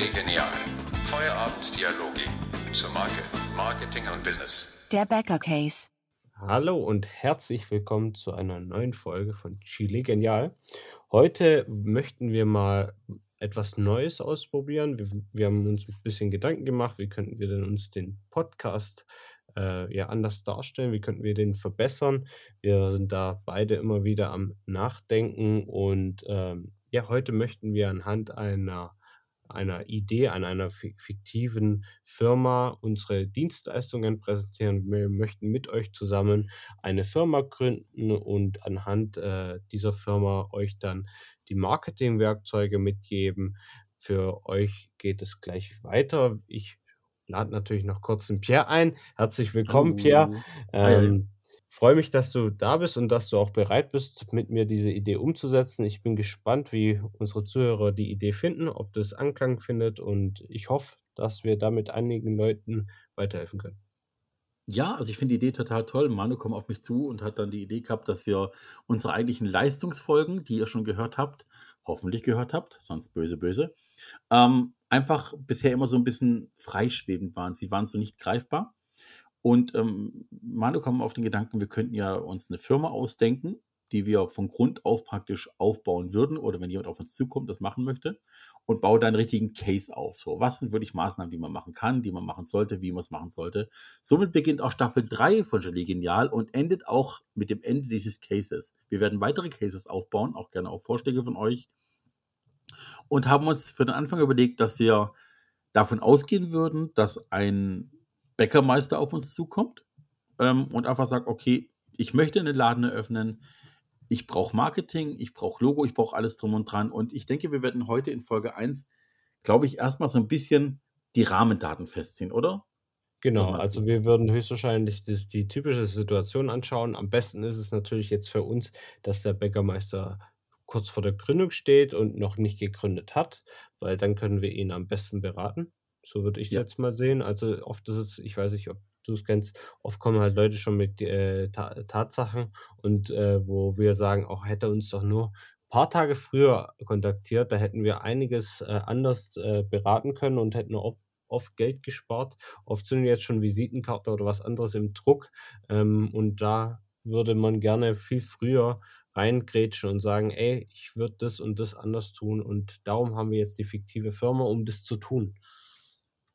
Chili Genial. Feierabenddialoge zur Marke, Marketing und Business. Der Bäcker Case. Hallo und herzlich willkommen zu einer neuen Folge von Chile Genial. Heute möchten wir mal etwas Neues ausprobieren. Wir, wir haben uns ein bisschen Gedanken gemacht, wie könnten wir denn uns den Podcast äh, ja anders darstellen, wie könnten wir den verbessern. Wir sind da beide immer wieder am Nachdenken und ähm, ja, heute möchten wir anhand einer einer Idee, an einer fiktiven Firma unsere Dienstleistungen präsentieren. Wir möchten mit euch zusammen eine Firma gründen und anhand äh, dieser Firma euch dann die Marketingwerkzeuge mitgeben. Für euch geht es gleich weiter. Ich lade natürlich noch kurz den Pierre ein. Herzlich willkommen, Pierre. Ähm, freue mich, dass du da bist und dass du auch bereit bist, mit mir diese Idee umzusetzen. Ich bin gespannt, wie unsere Zuhörer die Idee finden, ob das Anklang findet und ich hoffe, dass wir damit einigen Leuten weiterhelfen können. Ja, also ich finde die Idee total toll. Manu kommt auf mich zu und hat dann die Idee gehabt, dass wir unsere eigentlichen Leistungsfolgen, die ihr schon gehört habt, hoffentlich gehört habt, sonst böse, böse, ähm, einfach bisher immer so ein bisschen freischwebend waren. Sie waren so nicht greifbar. Und ähm, Manu kam auf den Gedanken, wir könnten ja uns eine Firma ausdenken, die wir von Grund auf praktisch aufbauen würden oder wenn jemand auf uns zukommt, das machen möchte und baue da einen richtigen Case auf. So, was sind wirklich Maßnahmen, die man machen kann, die man machen sollte, wie man es machen sollte. Somit beginnt auch Staffel 3 von Gelee Genial und endet auch mit dem Ende dieses Cases. Wir werden weitere Cases aufbauen, auch gerne auf Vorschläge von euch und haben uns für den Anfang überlegt, dass wir davon ausgehen würden, dass ein Bäckermeister auf uns zukommt ähm, und einfach sagt, okay, ich möchte einen Laden eröffnen, ich brauche Marketing, ich brauche Logo, ich brauche alles drum und dran. Und ich denke, wir werden heute in Folge 1, glaube ich, erstmal so ein bisschen die Rahmendaten festziehen, oder? Genau, also wir würden höchstwahrscheinlich das, die typische Situation anschauen. Am besten ist es natürlich jetzt für uns, dass der Bäckermeister kurz vor der Gründung steht und noch nicht gegründet hat, weil dann können wir ihn am besten beraten. So würde ich es Ja. jetzt mal sehen. Also oft ist es, ich weiß nicht, ob du es kennst, oft kommen halt Leute schon mit äh, Ta Tatsachen und äh, wo wir sagen, auch hätte er uns doch nur ein paar Tage früher kontaktiert, da hätten wir einiges äh, anders äh, beraten können und hätten oft, oft Geld gespart. Oft sind jetzt schon Visitenkarten oder was anderes im Druck ähm, und da würde man gerne viel früher reingrätschen und sagen, ey, ich würde das und das anders tun und darum haben wir jetzt die fiktive Firma, um das zu tun.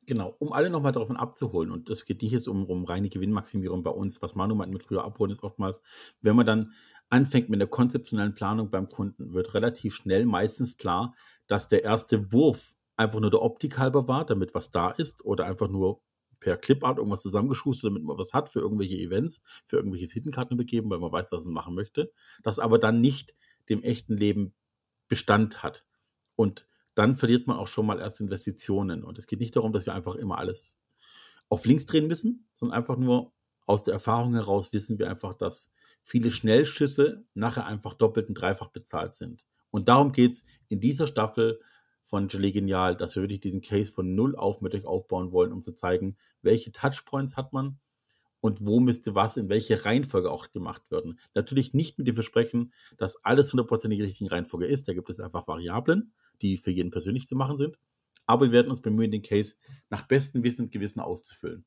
Genau, um alle nochmal davon abzuholen, und das geht nicht jetzt um, um reine Gewinnmaximierung bei uns, was Manu meint mit früher abholen, ist oftmals, wenn man dann anfängt mit der konzeptionellen Planung beim Kunden, wird relativ schnell meistens klar, dass der erste Wurf einfach nur der Optik halber war, damit was da ist, oder einfach nur per Clipart irgendwas zusammengeschustert, damit man was hat für irgendwelche Events, für irgendwelche Visitenkarten begeben, weil man weiß, was man machen möchte, das aber dann nicht dem echten Leben Bestand hat. Und dann verliert man auch schon mal erst Investitionen. Und es geht nicht darum, dass wir einfach immer alles auf links drehen müssen, sondern einfach nur aus der Erfahrung heraus wissen wir einfach, dass viele Schnellschüsse nachher einfach doppelt und dreifach bezahlt sind. Und darum geht es in dieser Staffel von Gelee Genial, dass wir wirklich diesen Case von null auf mit euch aufbauen wollen, um zu zeigen, welche Touchpoints hat man und wo müsste was in welche Reihenfolge auch gemacht werden. Natürlich nicht mit dem Versprechen, dass alles hundertprozentig die richtige Reihenfolge ist. Da gibt es einfach Variablen, die für jeden persönlich zu machen sind. Aber wir werden uns bemühen, den Case nach bestem Wissen und Gewissen auszufüllen.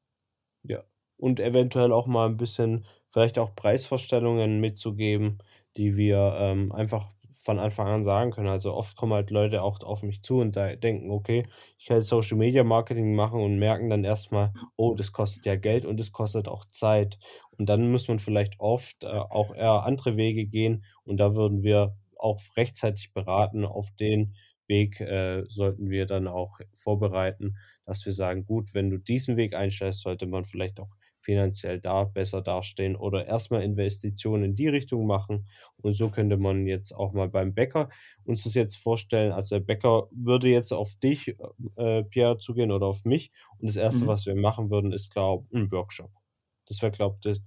Ja. Und eventuell auch mal ein bisschen, vielleicht auch Preisvorstellungen mitzugeben, die wir ähm, einfach von Anfang an sagen können. Also oft kommen halt Leute auch auf mich zu und da denken, okay, ich kann Social Media Marketing machen und merken dann erstmal, oh, das kostet ja Geld und es kostet auch Zeit. Und dann muss man vielleicht oft äh, auch eher andere Wege gehen und da würden wir auch rechtzeitig beraten. Auf den Weg äh, sollten wir dann auch vorbereiten, dass wir sagen, gut, wenn du diesen Weg einstellst, sollte man vielleicht auch finanziell da besser dastehen oder erstmal Investitionen in die Richtung machen. Und so könnte man jetzt auch mal beim Bäcker uns das jetzt vorstellen. Also der Bäcker würde jetzt auf dich, äh, Pierre, zugehen oder auf mich. Und das Erste, Mhm. was wir machen würden, ist, glaube ich, ein Workshop. Das wäre, glaube ich, das,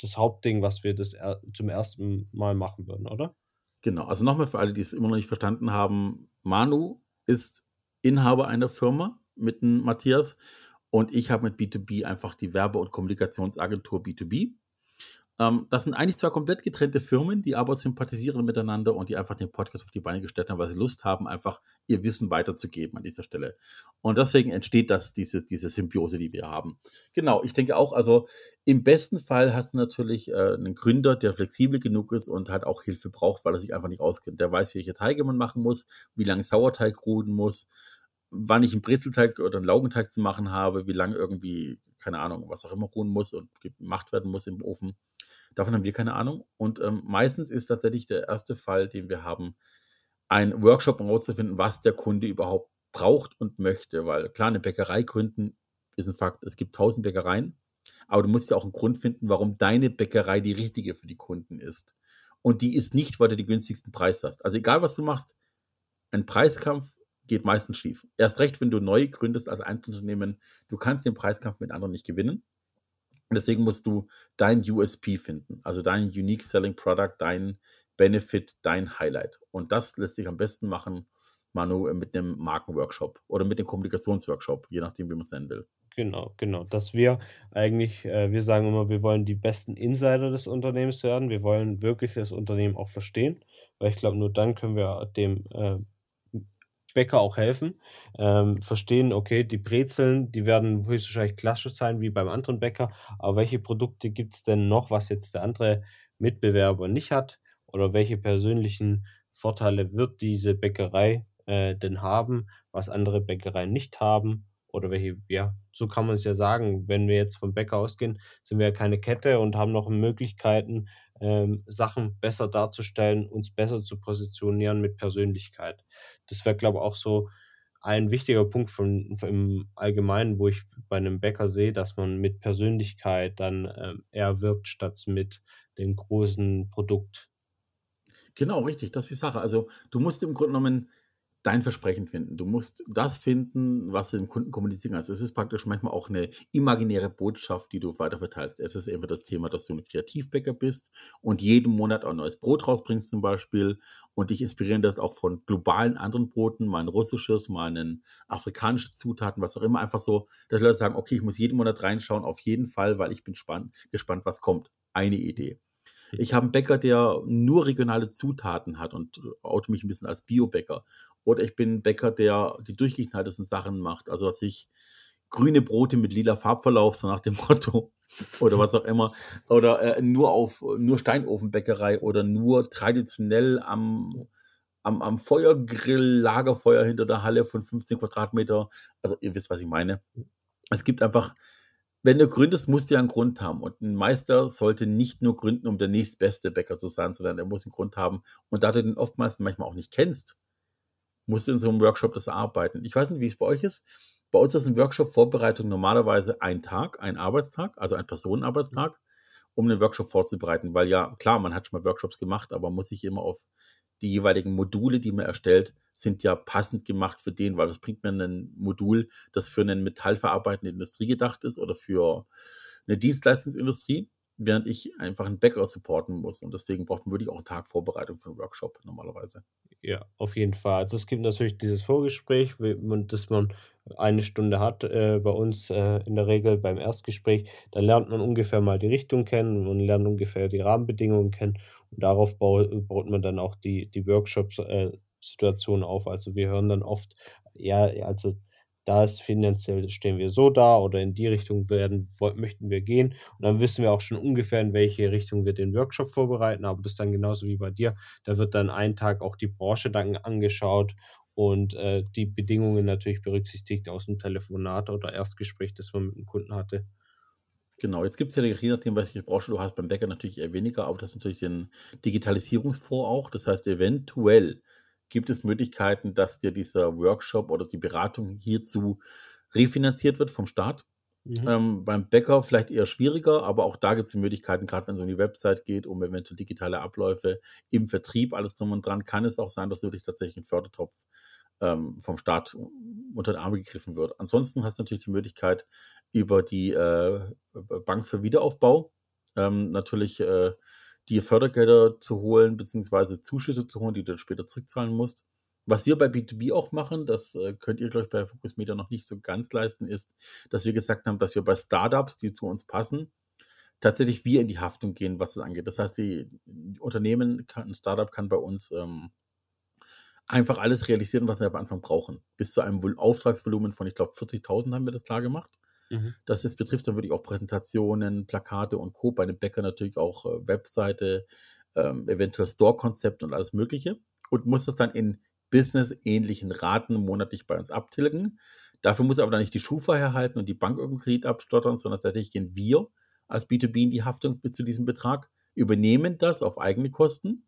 das Hauptding, was wir das er zum ersten Mal machen würden, oder? Genau, also nochmal für alle, die es immer noch nicht verstanden haben, Manu ist Inhaber einer Firma mit Matthias und ich habe mit B2B einfach die Werbe- und Kommunikationsagentur B2B. Ähm, das sind eigentlich zwei komplett getrennte Firmen, die aber sympathisieren miteinander und die einfach den Podcast auf die Beine gestellt haben, weil sie Lust haben, einfach ihr Wissen weiterzugeben an dieser Stelle. Und deswegen entsteht das, diese, diese Symbiose, die wir haben. Genau, ich denke auch, also im besten Fall hast du natürlich äh, einen Gründer, der flexibel genug ist und halt auch Hilfe braucht, weil er sich einfach nicht auskennt. Der weiß, welche Teige man machen muss, wie lange Sauerteig ruhen muss, wann ich einen Brezelteig oder einen Laugenteig zu machen habe, wie lange irgendwie, keine Ahnung, was auch immer ruhen muss und gemacht werden muss im Ofen. Davon haben wir keine Ahnung. Und ähm, meistens ist tatsächlich der erste Fall, den wir haben, ein Workshop, herauszufinden, was der Kunde überhaupt braucht und möchte. Weil klar, eine Bäckerei gründen ist ein Fakt. Es gibt tausend Bäckereien, aber du musst ja auch einen Grund finden, warum deine Bäckerei die richtige für die Kunden ist. Und die ist nicht, weil du den günstigsten Preis hast. Also egal, was du machst, ein Preiskampf geht meistens schief. Erst recht, wenn du neu gründest als Einzelunternehmen, du kannst den Preiskampf mit anderen nicht gewinnen. Deswegen musst du dein USP finden, also dein Unique Selling Product, dein Benefit, dein Highlight. Und das lässt sich am besten machen, Manu, mit einem Markenworkshop oder mit dem Kommunikationsworkshop, je nachdem, wie man es nennen will. Genau, genau. Dass wir eigentlich, äh, wir sagen immer, wir wollen die besten Insider des Unternehmens werden. Wir wollen wirklich das Unternehmen auch verstehen, weil ich glaube, nur dann können wir dem äh, Bäcker auch helfen. Ähm, verstehen, okay, die Brezeln, die werden höchstwahrscheinlich klassisch sein wie beim anderen Bäcker, aber welche Produkte gibt es denn noch, was jetzt der andere Mitbewerber nicht hat? Oder welche persönlichen Vorteile wird diese Bäckerei äh, denn haben, was andere Bäckereien nicht haben? Oder welche, ja, so kann man es ja sagen. Wenn wir jetzt vom Bäcker ausgehen, sind wir ja keine Kette und haben noch Möglichkeiten, ähm, Sachen besser darzustellen, uns besser zu positionieren mit Persönlichkeit. Das wäre, glaube ich, auch so ein wichtiger Punkt von, von, im Allgemeinen, wo ich bei einem Bäcker sehe, dass man mit Persönlichkeit dann ähm, eher wirbt, statt mit dem großen Produkt. Genau, richtig, das ist die Sache. Also du musst im Grunde genommen dein Versprechen finden. Du musst das finden, was du dem Kunden kommunizieren kannst. Es ist praktisch manchmal auch eine imaginäre Botschaft, die du weiterverteilst. Es ist einfach das Thema, dass du ein Kreativbäcker bist und jeden Monat ein neues Brot rausbringst zum Beispiel und dich inspirieren lässt auch von globalen anderen Broten, mal ein russisches, mal ein afrikanische Zutaten, was auch immer. Einfach so, dass Leute sagen, okay, ich muss jeden Monat reinschauen, auf jeden Fall, weil ich bin gespannt, was kommt. Eine Idee. Ich habe einen Bäcker, der nur regionale Zutaten hat und oute mich ein bisschen als Biobäcker. Oder ich bin ein Bäcker, der die durchgeknalltesten Sachen macht. Also was ich grüne Brote mit lila Farbverlauf, so nach dem Motto. Oder was auch immer. Oder äh, nur auf nur Steinofenbäckerei oder nur traditionell am, am, am Feuergrill, Lagerfeuer hinter der Halle von 15 Quadratmeter. Also ihr wisst, was ich meine. Es gibt einfach wenn du gründest, musst du ja einen Grund haben. Und ein Meister sollte nicht nur gründen, um der nächstbeste Bäcker zu sein, sondern er muss einen Grund haben. Und da du den oftmals manchmal auch nicht kennst, musst du in so einem Workshop das erarbeiten. Ich weiß nicht, wie es bei euch ist. Bei uns ist ein Workshop-Vorbereitung normalerweise ein Tag, ein Arbeitstag, also ein Personenarbeitstag, um den Workshop vorzubereiten. Weil ja, klar, man hat schon mal Workshops gemacht, aber man muss sich immer auf die jeweiligen Module, die man erstellt, sind ja passend gemacht für den, weil das bringt mir ein Modul, das für eine metallverarbeitende Industrie gedacht ist oder für eine Dienstleistungsindustrie, während ich einfach einen Bäcker supporten muss. Und deswegen braucht man wirklich auch einen Tag Vorbereitung für einen Workshop normalerweise. Ja, auf jeden Fall. Also es gibt natürlich dieses Vorgespräch, das man eine Stunde hat äh, bei uns äh, in der Regel beim Erstgespräch. Da lernt man ungefähr mal die Richtung kennen und lernt ungefähr die Rahmenbedingungen kennen. Und darauf baut, baut man dann auch die, die Workshops-Situation äh, auf. Also wir hören dann oft, ja, also da ist finanziell stehen wir so da oder in die Richtung werden, möchten wir gehen. Und dann wissen wir auch schon ungefähr, in welche Richtung wir den Workshop vorbereiten. Aber das ist dann genauso wie bei dir. Da wird dann einen Tag auch die Branche dann angeschaut und äh, die Bedingungen natürlich berücksichtigt aus dem Telefonat oder Erstgespräch, das man mit dem Kunden hatte. Genau, jetzt gibt es ja, je nachdem, welche Branche du hast, beim Bäcker natürlich eher weniger, aber das ist natürlich ein Digitalisierungsfonds auch. Das heißt, eventuell gibt es Möglichkeiten, dass dir dieser Workshop oder die Beratung hierzu refinanziert wird vom Staat. Mhm. Ähm, beim Bäcker vielleicht eher schwieriger, aber auch da gibt es die Möglichkeiten, gerade wenn es um die Website geht, um eventuell digitale Abläufe im Vertrieb, alles drum und dran, kann es auch sein, dass wirklich tatsächlich ein Fördertopf ähm, vom Staat unter den Arm gegriffen wird. Ansonsten hast du natürlich die Möglichkeit, über die äh, Bank für Wiederaufbau ähm, natürlich äh, die Fördergelder zu holen, beziehungsweise Zuschüsse zu holen, die du dann später zurückzahlen musst. Was wir bei B2B auch machen, das äh, könnt ihr, glaube ich, bei Focus Media noch nicht so ganz leisten, ist, dass wir gesagt haben, dass wir bei Startups, die zu uns passen, tatsächlich wir in die Haftung gehen, was es angeht. Das heißt, die Unternehmen, kann, ein Startup kann bei uns ähm, einfach alles realisieren, was wir am Anfang brauchen. Bis zu einem Auftragsvolumen von, ich glaube, 40.000 haben wir das klar gemacht. Mhm. Das jetzt betrifft dann wirklich auch Präsentationen, Plakate und Co. Bei dem Bäcker natürlich auch äh, Webseite, ähm, eventuell Store-Konzept und alles Mögliche. Und muss das dann in businessähnlichen Raten monatlich bei uns abtilgen. Dafür muss er aber dann nicht die Schufa herhalten und die Bank irgendeinen Kredit abstottern, sondern tatsächlich gehen wir als B2B in die Haftung bis zu diesem Betrag, übernehmen das auf eigene Kosten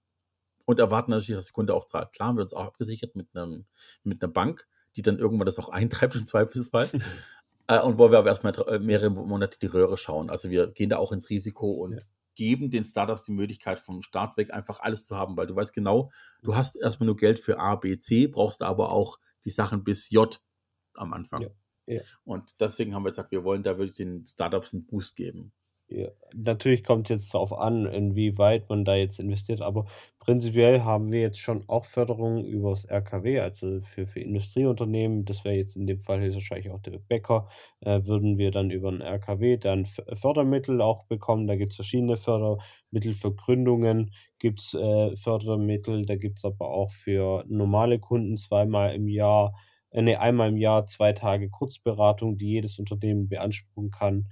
und erwarten natürlich, dass der Kunde auch zahlt. Klar, haben wir uns auch abgesichert mit, einem, mit einer Bank, die dann irgendwann das auch eintreibt im Zweifelsfall. äh, und wo wir aber erstmal äh, mehrere Monate die Röhre schauen. Also wir gehen da auch ins Risiko und ja. geben den Startups die Möglichkeit, vom Start weg einfach alles zu haben, weil du weißt genau, du hast erstmal nur Geld für A, B, C, brauchst aber auch die Sachen bis J am Anfang. Ja. Ja. Und deswegen haben wir gesagt, wir wollen da wirklich den Startups einen Boost geben. Natürlich kommt jetzt darauf an, inwieweit man da jetzt investiert, aber prinzipiell haben wir jetzt schon auch Förderungen übers RKW, also für, für Industrieunternehmen, das wäre jetzt in dem Fall höchstwahrscheinlich auch der Bäcker, äh, würden wir dann über ein RKW dann Fördermittel auch bekommen. Da gibt es verschiedene Fördermittel für Gründungen, gibt es äh, Fördermittel, da gibt es aber auch für normale Kunden zweimal im Jahr, äh, nee, einmal im Jahr zwei Tage Kurzberatung, die jedes Unternehmen beanspruchen kann.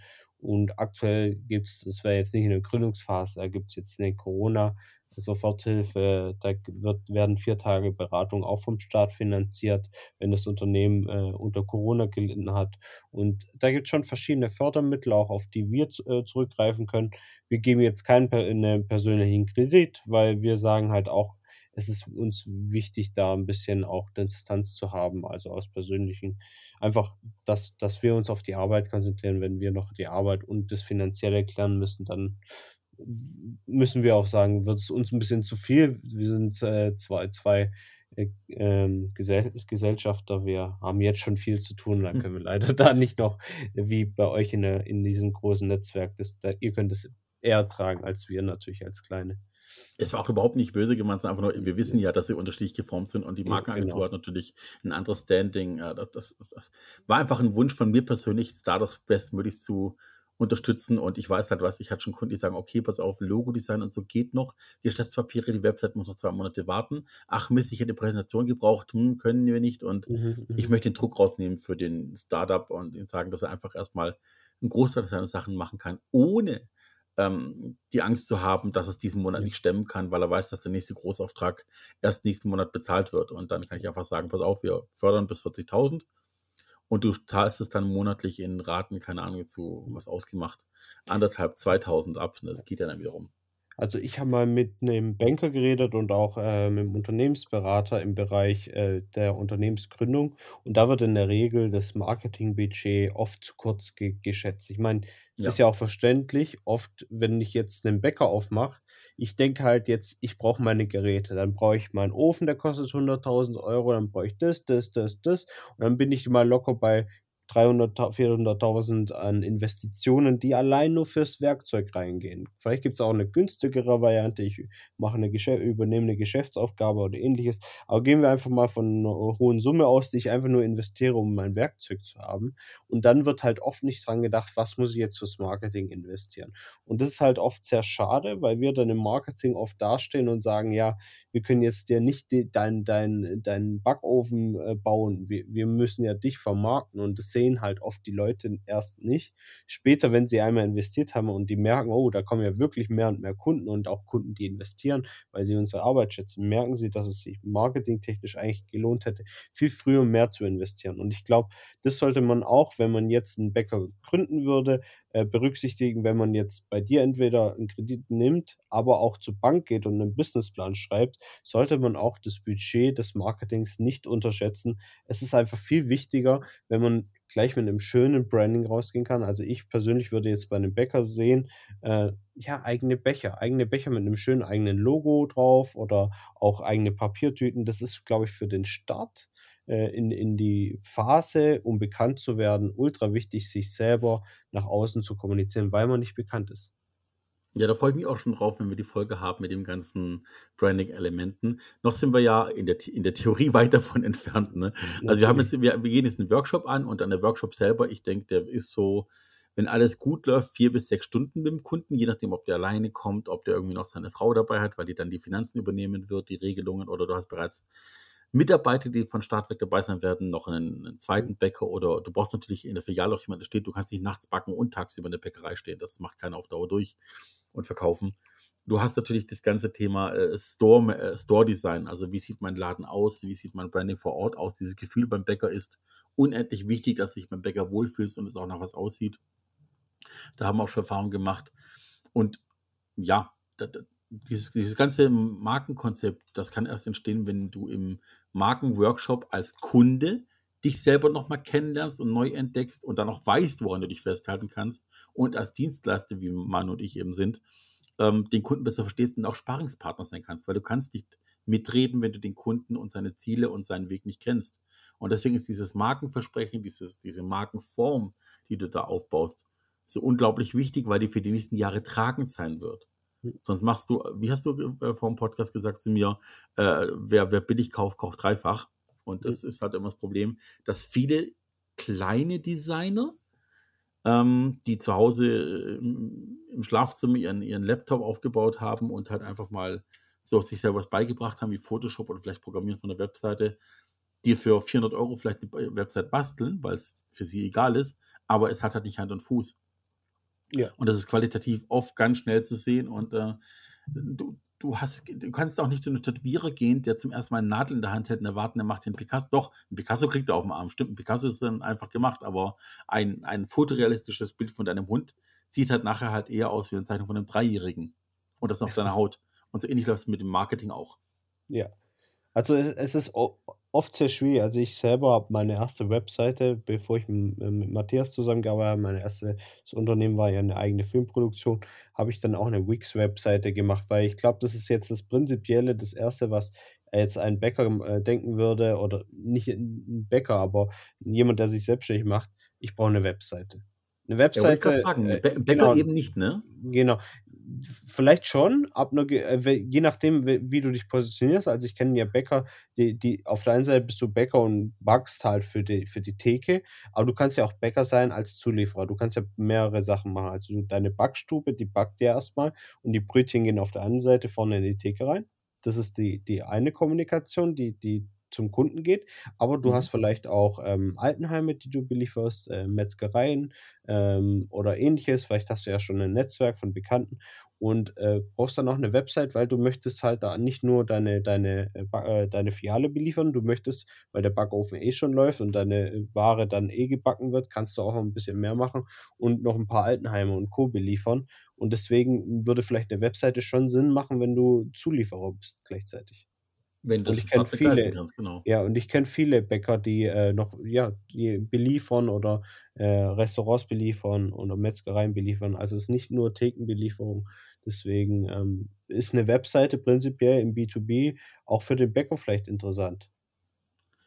Und aktuell gibt es, das wäre jetzt nicht in der Gründungsphase, da gibt es jetzt eine Corona-Soforthilfe, da wird, werden vier Tage Beratung auch vom Staat finanziert, wenn das Unternehmen äh, unter Corona gelitten hat. Und da gibt es schon verschiedene Fördermittel, auch auf die wir äh, zurückgreifen können. Wir geben jetzt keinen per persönlichen Kredit, weil wir sagen halt auch, es ist uns wichtig, da ein bisschen auch Distanz zu haben, also aus persönlichen, einfach, dass, dass wir uns auf die Arbeit konzentrieren. Wenn wir noch die Arbeit und das Finanzielle klären müssen, dann müssen wir auch sagen, wird es uns ein bisschen zu viel. Wir sind äh, zwei, zwei äh, ähm, Gesell Gesellschafter, wir haben jetzt schon viel zu tun, da hm. können wir leider da nicht noch, wie bei euch in, der, in diesem großen Netzwerk, das, da, ihr könnt es eher tragen als wir natürlich als Kleine. Es war auch überhaupt nicht böse gemeint, sondern einfach nur, wir wissen ja, dass sie unterschiedlich geformt sind und die Markenagentur genau. hat natürlich ein anderes Standing. Das, das, das, war einfach ein Wunsch von mir persönlich, dadurch bestmöglich zu unterstützen. Und ich weiß halt was, ich hatte schon Kunden, die sagen, okay, pass auf, Logo-Design und so geht noch. Die Geschäftspapiere, die Website muss noch zwei Monate warten. Ach Mist, ich hätte Präsentation gebraucht, hm, können wir nicht. Und mhm, mhm, ich möchte den Druck rausnehmen für den Startup und ihnen sagen, dass er einfach erstmal einen Großteil seiner Sachen machen kann, ohne ähm, die Angst zu haben, dass es diesen Monat nicht stemmen kann, weil er weiß, dass der nächste Großauftrag erst nächsten Monat bezahlt wird. Und dann kann ich einfach sagen, pass auf, wir fördern bis 40.000 und du zahlst es dann monatlich in Raten, keine Ahnung, zu was ausgemacht, anderthalb, 2.000 ab. Und das geht ja dann wiederum. Also ich habe mal mit einem Banker geredet und auch äh, mit einem Unternehmensberater im Bereich äh, der Unternehmensgründung. Und da wird in der Regel das Marketingbudget oft zu kurz ge geschätzt. Ich meine, ist ja. ja auch verständlich. Oft, wenn ich jetzt einen Bäcker aufmache, ich denke halt jetzt, ich brauche meine Geräte. Dann brauche ich meinen Ofen, der kostet 100.000 Euro. Dann brauche ich das, das, das, das. Und dann bin ich mal locker bei 300, 400.000 an Investitionen, die allein nur fürs Werkzeug reingehen. Vielleicht gibt es auch eine günstigere Variante. Ich mache eine Geschäft, übernehme eine Geschäftsaufgabe oder ähnliches. Aber gehen wir einfach mal von einer hohen Summe aus, die ich einfach nur investiere, um mein Werkzeug zu haben. Und dann wird halt oft nicht dran gedacht, was muss ich jetzt fürs Marketing investieren. Und das ist halt oft sehr schade, weil wir dann im Marketing oft dastehen und sagen, ja, wir können jetzt dir nicht deinen dein, dein Backofen äh, bauen. Wir, wir müssen ja dich vermarkten und das sehen halt oft die Leute erst nicht. Später, wenn sie einmal investiert haben und die merken, oh, da kommen ja wirklich mehr und mehr Kunden und auch Kunden, die investieren, weil sie unsere Arbeit schätzen, merken sie, dass es sich marketingtechnisch eigentlich gelohnt hätte, viel früher mehr zu investieren. Und ich glaube, das sollte man auch, wenn man jetzt einen Bäcker gründen würde, äh, berücksichtigen, wenn man jetzt bei dir entweder einen Kredit nimmt, aber auch zur Bank geht und einen Businessplan schreibt, sollte man auch das Budget des Marketings nicht unterschätzen. Es ist einfach viel wichtiger, wenn man gleich mit einem schönen Branding rausgehen kann. Also ich persönlich würde jetzt bei einem Bäcker sehen, äh, ja, eigene Becher, eigene Becher mit einem schönen eigenen Logo drauf oder auch eigene Papiertüten. Das ist, glaube ich, für den Start in, in die Phase, um bekannt zu werden, ultra wichtig, sich selber nach außen zu kommunizieren, weil man nicht bekannt ist. Ja, da freue ich mich auch schon drauf, wenn wir die Folge haben mit den ganzen Branding-Elementen. Noch sind wir ja in der, in der Theorie weit davon entfernt. Ne? Also wir haben jetzt, wir, wir gehen jetzt einen Workshop an und an der Workshop selber, ich denke, der ist so wenn alles gut läuft, vier bis sechs Stunden mit dem Kunden, je nachdem, ob der alleine kommt, ob der irgendwie noch seine Frau dabei hat, weil die dann die Finanzen übernehmen wird, die Regelungen, oder du hast bereits Mitarbeiter, die von Start weg dabei sein werden, noch einen, einen zweiten Bäcker oder du brauchst natürlich in der Filiale auch jemanden, der steht, du kannst nicht nachts backen und tagsüber in der Bäckerei stehen, das macht keiner auf Dauer durch und verkaufen. Du hast natürlich das ganze Thema äh, Store, äh, Store Design, also wie sieht mein Laden aus, wie sieht mein Branding vor Ort aus. Dieses Gefühl beim Bäcker ist unendlich wichtig, dass sich beim Bäcker wohlfühlst und es auch nach was aussieht. Da haben wir auch schon Erfahrungen gemacht. Und ja, dieses, dieses ganze Markenkonzept, das kann erst entstehen, wenn du im Markenworkshop als Kunde dich selber nochmal kennenlernst und neu entdeckst und dann auch weißt, woran du dich festhalten kannst und als Dienstleister, wie Manu und ich eben sind, ähm, den Kunden besser verstehst und auch Sparingspartner sein kannst, weil du kannst nicht mitreden, wenn du den Kunden und seine Ziele und seinen Weg nicht kennst. Und deswegen ist dieses Markenversprechen, dieses, diese Markenform, die du da aufbaust, so unglaublich wichtig, weil die für die nächsten Jahre tragend sein wird. Sonst machst du, wie hast du äh, vor dem Podcast gesagt zu mir, äh, wer, wer billig kauft, kauft dreifach. Und das ist halt immer das Problem, dass viele kleine Designer, ähm, die zu Hause äh, im Schlafzimmer ihren, ihren Laptop aufgebaut haben und halt einfach mal so sich selber was beigebracht haben, wie Photoshop oder vielleicht Programmieren von der Webseite, die für 400 Euro vielleicht eine Website basteln, weil es für sie egal ist, aber es hat halt nicht Hand und Fuß. Ja. Und das ist qualitativ oft ganz schnell zu sehen und äh, du, du, hast, du kannst auch nicht zu einem Tätowierer gehen, der zum ersten Mal eine Nadel in der Hand hält und erwarten, der macht den Picasso. Doch, ein Picasso kriegt er auf dem Arm. Stimmt, ein Picasso ist dann einfach gemacht, aber ein, ein fotorealistisches Bild von deinem Hund sieht halt nachher halt eher aus wie eine Zeichnung von einem Dreijährigen. Und das auf deiner Haut. Und so ähnlich läuft es mit dem Marketing auch. Ja. Also es, es ist oft sehr schwierig. Also ich selber habe meine erste Webseite, bevor ich mit, mit Matthias zusammengearbeitet habe, mein erstes Unternehmen war ja eine eigene Filmproduktion, habe ich dann auch eine Wix-Webseite gemacht, weil ich glaube, das ist jetzt das Prinzipielle, das Erste, was jetzt ein Bäcker äh, denken würde, oder nicht ein Bäcker, aber jemand, der sich selbstständig macht, ich brauche eine Webseite. Eine Webseite. Ja, sagen, äh, Bäcker genau, eben nicht, ne? Genau. Vielleicht schon, ab einer, äh, je nachdem, wie du dich positionierst. Also ich kenne ja Bäcker, die, die auf der einen Seite bist du Bäcker und backst halt für die, für die Theke, aber du kannst ja auch Bäcker sein als Zulieferer. Du kannst ja mehrere Sachen machen. Also deine Backstube, die backt ja erstmal und die Brötchen gehen auf der anderen Seite vorne in die Theke rein. Das ist die, die eine Kommunikation, die, die zum Kunden geht. Aber du mhm. hast vielleicht auch ähm, Altenheime, die du belieferst, äh, Metzgereien ähm, oder ähnliches. Vielleicht hast du ja schon ein Netzwerk von Bekannten und äh, brauchst dann auch eine Website, weil du möchtest halt da nicht nur deine, deine, äh, äh deine Filiale beliefern, du möchtest, weil der Backofen eh schon läuft und deine Ware dann eh gebacken wird, kannst du auch noch ein bisschen mehr machen und noch ein paar Altenheime und Co. beliefern. Und deswegen würde vielleicht eine Webseite schon Sinn machen, wenn du Zulieferer bist gleichzeitig. Wenn Und ich kenne viele, kannst, genau. ja, und ich kenne viele Bäcker, die äh, noch, ja, die beliefern oder äh, Restaurants beliefern oder Metzgereien beliefern. Also es ist nicht nur Thekenbelieferung. Deswegen ähm, ist eine Webseite prinzipiell im B2B auch für den Bäcker vielleicht interessant.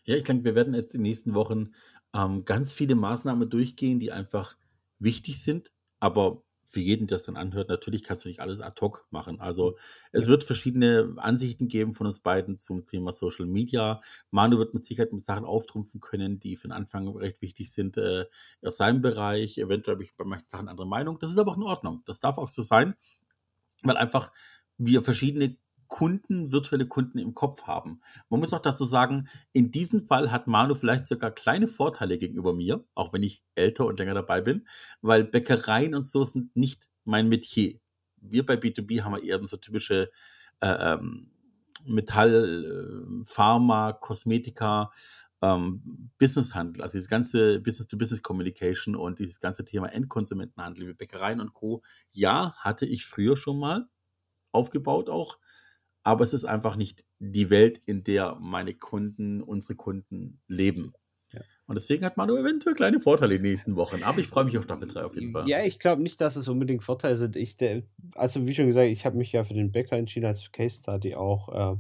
Ja, ich denke, wir werden jetzt in den nächsten Wochen ähm, ganz viele Maßnahmen durchgehen, die einfach wichtig sind, aber für jeden, der es dann anhört, natürlich kannst du nicht alles ad hoc machen. Also es wird verschiedene Ansichten geben von uns beiden zum Thema Social Media. Manu wird mit Sicherheit mit Sachen auftrumpfen können, die für den Anfang recht wichtig sind äh, aus seinem Bereich. Eventuell habe ich bei manchen Sachen andere Meinung. Das ist aber auch in Ordnung. Das darf auch so sein, weil einfach wir verschiedene Kunden, virtuelle Kunden im Kopf haben. Man muss auch dazu sagen, in diesem Fall hat Manu vielleicht sogar kleine Vorteile gegenüber mir, auch wenn ich älter und länger dabei bin, weil Bäckereien und so sind nicht mein Metier. Wir bei B2B haben eher so typische äh, ähm, Metall, äh, Pharma, Kosmetika, ähm, Businesshandel, also dieses ganze Business-to-Business-Communication und dieses ganze Thema Endkonsumentenhandel wie Bäckereien und Co. Ja, hatte ich früher schon mal aufgebaut auch aber es ist einfach nicht die Welt, in der meine Kunden, unsere Kunden leben. Ja. Und deswegen hat Manu eventuell kleine Vorteile in den nächsten Wochen. Aber ich freue mich auf Staffel 3 auf jeden Fall. Ja, ich glaube nicht, dass es unbedingt Vorteile sind. Ich, der, also, wie schon gesagt, ich habe mich ja für den Bäcker entschieden als Case Study auch. Äh,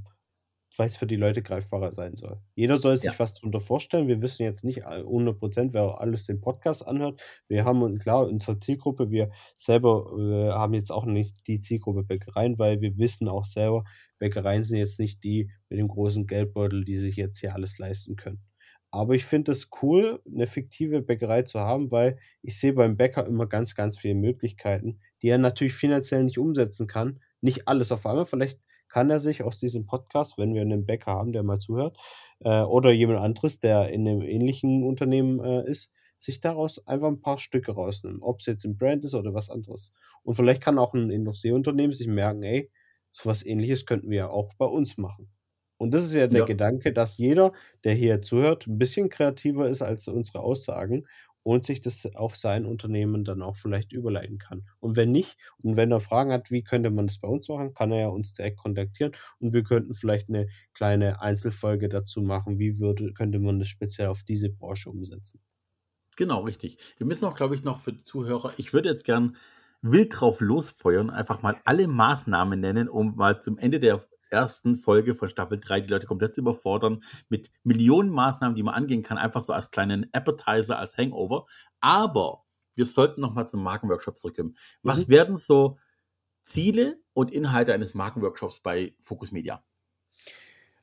weil es für die Leute greifbarer sein soll. Jeder soll sich ja. was darunter vorstellen. Wir wissen jetzt nicht 100 Prozent, wer alles den Podcast anhört. Wir haben, klar, unsere Zielgruppe, wir selber äh, haben jetzt auch nicht die Zielgruppe Bäckereien, weil wir wissen auch selber, Bäckereien sind jetzt nicht die mit dem großen Geldbeutel, die sich jetzt hier alles leisten können. Aber ich finde es cool, eine fiktive Bäckerei zu haben, weil ich sehe beim Bäcker immer ganz, ganz viele Möglichkeiten, die er natürlich finanziell nicht umsetzen kann. Nicht alles auf einmal. Vielleicht kann er sich aus diesem Podcast, wenn wir einen Bäcker haben, der mal zuhört, äh, oder jemand anderes, der in einem ähnlichen Unternehmen äh, ist, sich daraus einfach ein paar Stücke rausnehmen. Ob es jetzt ein Brand ist oder was anderes. Und vielleicht kann auch ein Industrieunternehmen sich merken, ey, so was ähnliches könnten wir ja auch bei uns machen. Und das ist ja der Ja. Gedanke, dass jeder, der hier zuhört, ein bisschen kreativer ist als unsere Aussagen und sich das auf sein Unternehmen dann auch vielleicht überleiten kann. Und wenn nicht, und wenn er Fragen hat, wie könnte man das bei uns machen, kann er ja uns direkt kontaktieren und wir könnten vielleicht eine kleine Einzelfolge dazu machen, wie würde, könnte man das speziell auf diese Branche umsetzen. Genau, richtig. Wir müssen auch, glaube ich, noch für die Zuhörer, ich würde jetzt gern wild drauf losfeuern, einfach mal alle Maßnahmen nennen, um mal zum Ende der ersten Folge von Staffel 3 die Leute komplett zu überfordern mit Millionen Maßnahmen, die man angehen kann, einfach so als kleinen Appetizer, als Hangover. Aber wir sollten noch mal zum Markenworkshop zurückkommen. Was Mhm. werden so Ziele und Inhalte eines Markenworkshops bei Focus Media?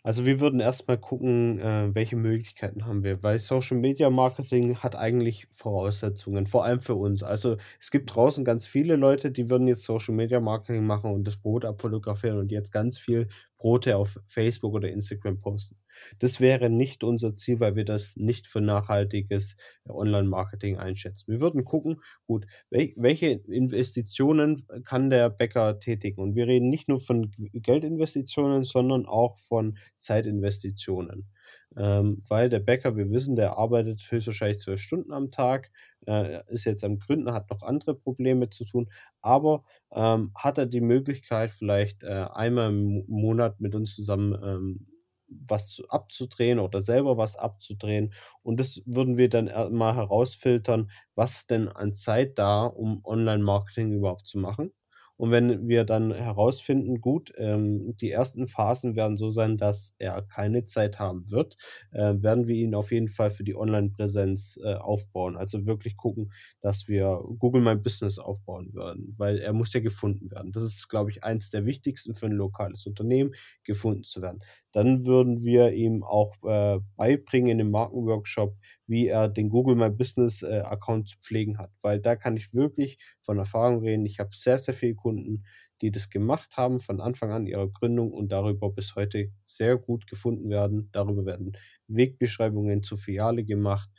Also wir würden erstmal gucken, äh, welche Möglichkeiten haben wir, weil Social Media Marketing hat eigentlich Voraussetzungen, vor allem für uns. Also es gibt draußen ganz viele Leute, die würden jetzt Social Media Marketing machen und das Brot abfotografieren und jetzt ganz viel Brote auf Facebook oder Instagram posten. Das wäre nicht unser Ziel, weil wir das nicht für nachhaltiges äh, Online-Marketing einschätzen. Wir würden gucken, gut, wel welche Investitionen kann der Bäcker tätigen? Und wir reden nicht nur von Geldinvestitionen, sondern auch von Zeitinvestitionen. Ähm, weil der Bäcker, wir wissen, der arbeitet höchstwahrscheinlich 12 Stunden am Tag, äh, ist jetzt am Gründen, hat noch andere Probleme zu tun, aber ähm, hat er die Möglichkeit, vielleicht äh, einmal im Mo Monat mit uns zusammen ähm, was abzudrehen oder selber was abzudrehen. Und das würden wir dann mal herausfiltern, was denn an Zeit da, um Online-Marketing überhaupt zu machen. Und wenn wir dann herausfinden, gut, ähm, die ersten Phasen werden so sein, dass er keine Zeit haben wird, äh, werden wir ihn auf jeden Fall für die Online-Präsenz äh, aufbauen. Also wirklich gucken, dass wir Google My Business aufbauen werden, weil er muss ja gefunden werden. Das ist, glaube ich, eins der wichtigsten für ein lokales Unternehmen, gefunden zu werden. Dann würden wir ihm auch äh, beibringen in dem Markenworkshop, wie er den Google My Business äh, Account zu pflegen hat, weil da kann ich wirklich von Erfahrung reden. Ich habe sehr, sehr viele Kunden, die das gemacht haben von Anfang an ihrer Gründung und darüber bis heute sehr gut gefunden werden. Darüber werden Wegbeschreibungen zur Filiale gemacht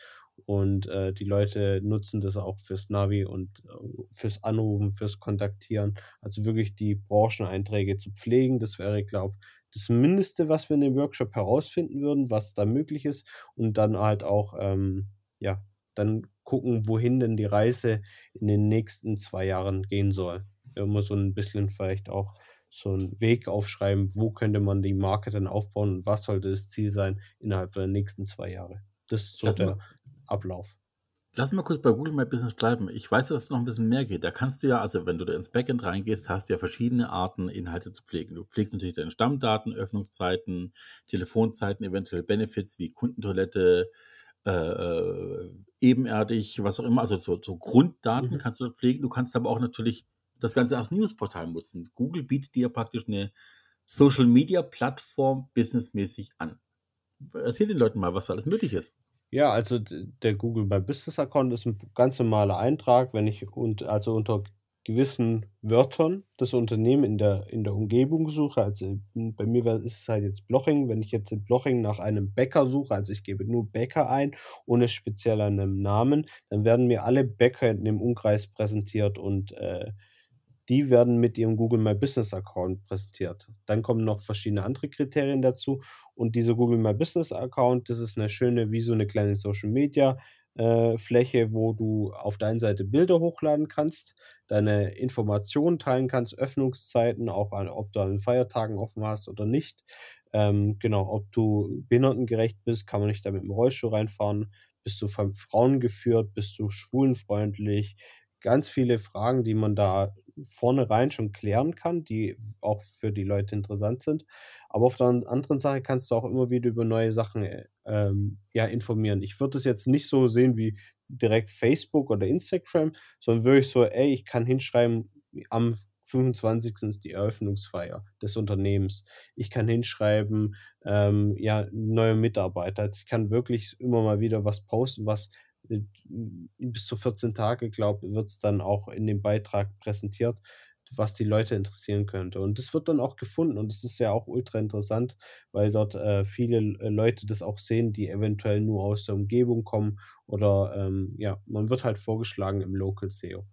und äh, die Leute nutzen das auch fürs Navi und äh, fürs Anrufen, fürs Kontaktieren. Also wirklich die Brancheneinträge zu pflegen. Das wäre, glaube ich, das Mindeste, was wir in dem Workshop herausfinden würden, was da möglich ist. Und dann halt auch, ähm, ja, dann gucken, wohin denn die Reise in den nächsten zwei Jahren gehen soll. Immer so ein bisschen vielleicht auch so einen Weg aufschreiben, wo könnte man die Marke dann aufbauen und was sollte das Ziel sein innerhalb der nächsten zwei Jahre. Das ist so Lass der mal, Ablauf. Lass mal kurz bei Google My Business bleiben. Ich weiß, dass es noch ein bisschen mehr geht. Da kannst du ja, also wenn du da ins Backend reingehst, hast du ja verschiedene Arten, Inhalte zu pflegen. Du pflegst natürlich deine Stammdaten, Öffnungszeiten, Telefonzeiten, eventuell Benefits wie Kundentoilette, äh, äh, ebenerdig, was auch immer. Also so, so Grunddaten Mhm. kannst du pflegen. Du kannst aber auch natürlich das Ganze als Newsportal nutzen. Google bietet dir praktisch eine Social Media Plattform businessmäßig an. Erzähl den Leuten mal, was da alles möglich ist. Ja, also der Google My Business Account ist ein ganz normaler Eintrag, wenn ich und also unter gewissen Wörtern das Unternehmen in der in der Umgebung suche. Also, hm, bei mir ist es halt jetzt Bloching. Wenn ich jetzt in Bloching nach einem Bäcker suche, also ich gebe nur Bäcker ein, ohne speziell 'nem Namen, dann werden mir alle Bäcker in dem Umkreis präsentiert und, äh, die werden mit ihrem Google My Business Account präsentiert. Dann kommen noch verschiedene andere Kriterien dazu und dieser Google My Business Account, das ist 'ne schöne wie so 'ne kleine Social Media, äh, Fläche, wo du auf der Seite Bilder hochladen kannst, deine Informationen teilen kannst, Öffnungszeiten, auch an ob du an Feiertagen offen hast oder nicht. Ähm, genau, ob du behindertengerecht bist, kann man nicht da mit dem Rollstuhl reinfahren? Bist du von Frauen geführt? Bist du schwulenfreundlich? Ganz viele Fragen, die man da vornherein schon klären kann, die auch für die Leute interessant sind. Aber auf der an anderen Seite kannst du auch immer wieder über neue Sachen, äh, ähm, ja, informieren. Ich würde das jetzt nicht so sehen wie direkt Facebook oder Instagram, sondern wirklich so: „Ey, ich kann hinschreiben, am 25. ist die Eröffnungsfeier des Unternehmens. Ich kann hinschreiben, ähm, ja, neue Mitarbeiter. Also ich kann wirklich immer mal wieder was posten, was bis zu 14 Tage, glaube ich, wird es dann auch in dem Beitrag präsentiert, was die Leute interessieren könnte. Und das wird dann auch gefunden und das ist ja auch ultra interessant, weil dort äh, viele äh, Leute das auch sehen, die eventuell nur aus der Umgebung kommen oder ähm, ja, man wird halt vorgeschlagen im Local SEO.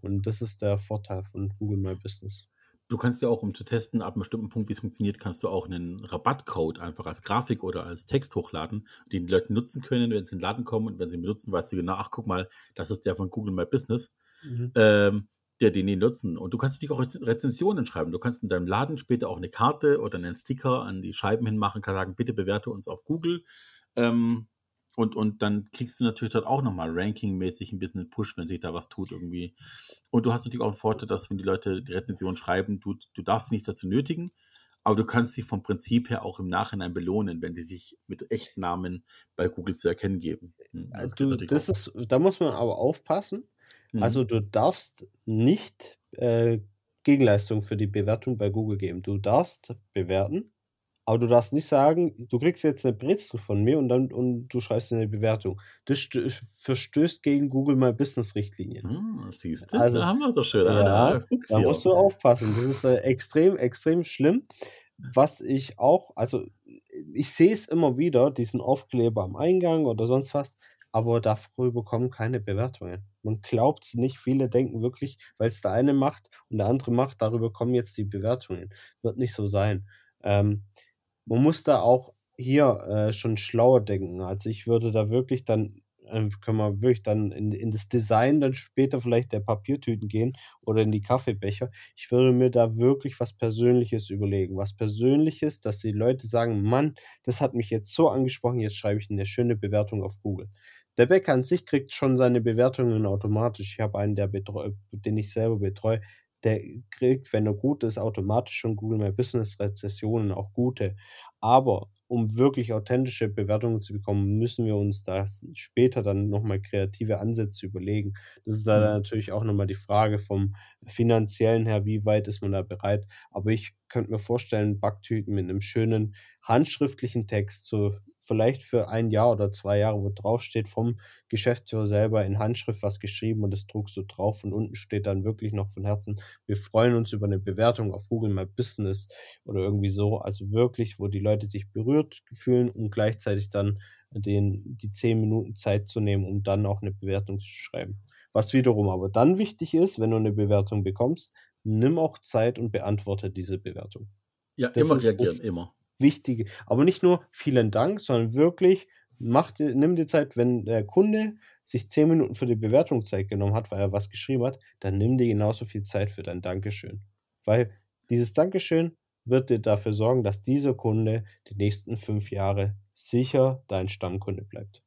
Und das ist der Vorteil von Google My Business. Du kannst ja auch, um zu testen, ab einem bestimmten Punkt, wie es funktioniert, kannst du auch einen Rabattcode einfach als Grafik oder als Text hochladen, den die Leute nutzen können, wenn sie in den Laden kommen und wenn sie ihn benutzen, weißt du genau, ach guck mal, das ist der von Google My Business, mhm. ähm, der den die nutzen. Und du kannst natürlich auch Rezensionen schreiben. Du kannst in deinem Laden später auch eine Karte oder einen Sticker an die Scheiben hinmachen, kann sagen, bitte bewerte uns auf Google. Ähm, und, und dann kriegst du natürlich dort auch nochmal rankingmäßig ein bisschen Push, wenn sich da was tut irgendwie. Und du hast natürlich auch einen Vorteil, dass wenn die Leute die Rezension schreiben, du, du darfst sie nicht dazu nötigen, aber du kannst sie vom Prinzip her auch im Nachhinein belohnen, wenn die sich mit Echtnamen bei Google zu erkennen geben. Hm, das, also, das ist, da muss man aber aufpassen. Mhm. Also du darfst nicht äh, Gegenleistung für die Bewertung bei Google geben. Du darfst bewerten, aber du darfst nicht sagen, du kriegst jetzt eine Brezel von mir und dann und du schreibst eine Bewertung. Das verstößt gegen Google My Business Richtlinien. Hm, siehst du, also, da haben wir doch schön. Ja, da musst du aufpassen. Das ist äh, extrem, extrem schlimm. Was ich auch, also ich sehe es immer wieder, diesen Aufkleber am Eingang oder sonst was, aber darüber kommen keine Bewertungen. Man glaubt es nicht. Viele denken wirklich, weil es der eine macht und der andere macht, darüber kommen jetzt die Bewertungen. Wird nicht so sein. Ähm, man muss da auch hier äh, schon schlauer denken. Also ich würde da wirklich dann, äh, können wir wirklich dann in, in das Design dann später vielleicht der Papiertüten gehen oder in die Kaffeebecher. Ich würde mir da wirklich was Persönliches überlegen. Was Persönliches, dass die Leute sagen, Mann, das hat mich jetzt so angesprochen, jetzt schreibe ich eine schöne Bewertung auf Google. Der Bäcker an sich kriegt schon seine Bewertungen automatisch. Ich habe einen, der betreu, den ich selber betreue der kriegt, wenn er gut ist, automatisch schon Google My Business Rezessionen, auch gute. Aber um wirklich authentische Bewertungen zu bekommen, müssen wir uns da später dann nochmal kreative Ansätze überlegen. Das ist da mhm. natürlich auch nochmal die Frage vom finanziellen her, wie weit ist man da bereit. Aber ich könnte mir vorstellen, Backtüten mit einem schönen handschriftlichen Text, so vielleicht für ein Jahr oder zwei Jahre, wo draufsteht vom Geschäftsführer selber in Handschrift was geschrieben und das druckst du drauf und unten steht dann wirklich noch von Herzen, wir freuen uns über eine Bewertung auf Google My Business oder irgendwie so. Also wirklich, wo die Leute sich berührt fühlen und gleichzeitig dann den, die zehn Minuten Zeit zu nehmen, um dann auch eine Bewertung zu schreiben. Was wiederum aber dann wichtig ist, wenn du eine Bewertung bekommst, nimm auch Zeit und beantworte diese Bewertung. Ja, das immer reagieren, immer wichtige, aber nicht nur vielen Dank, sondern wirklich mach dir, nimm dir Zeit, wenn der Kunde sich zehn Minuten für die Bewertung Zeit genommen hat, weil er was geschrieben hat, dann nimm dir genauso viel Zeit für dein Dankeschön. Weil dieses Dankeschön wird dir dafür sorgen, dass dieser Kunde die nächsten fünf Jahre sicher dein Stammkunde bleibt.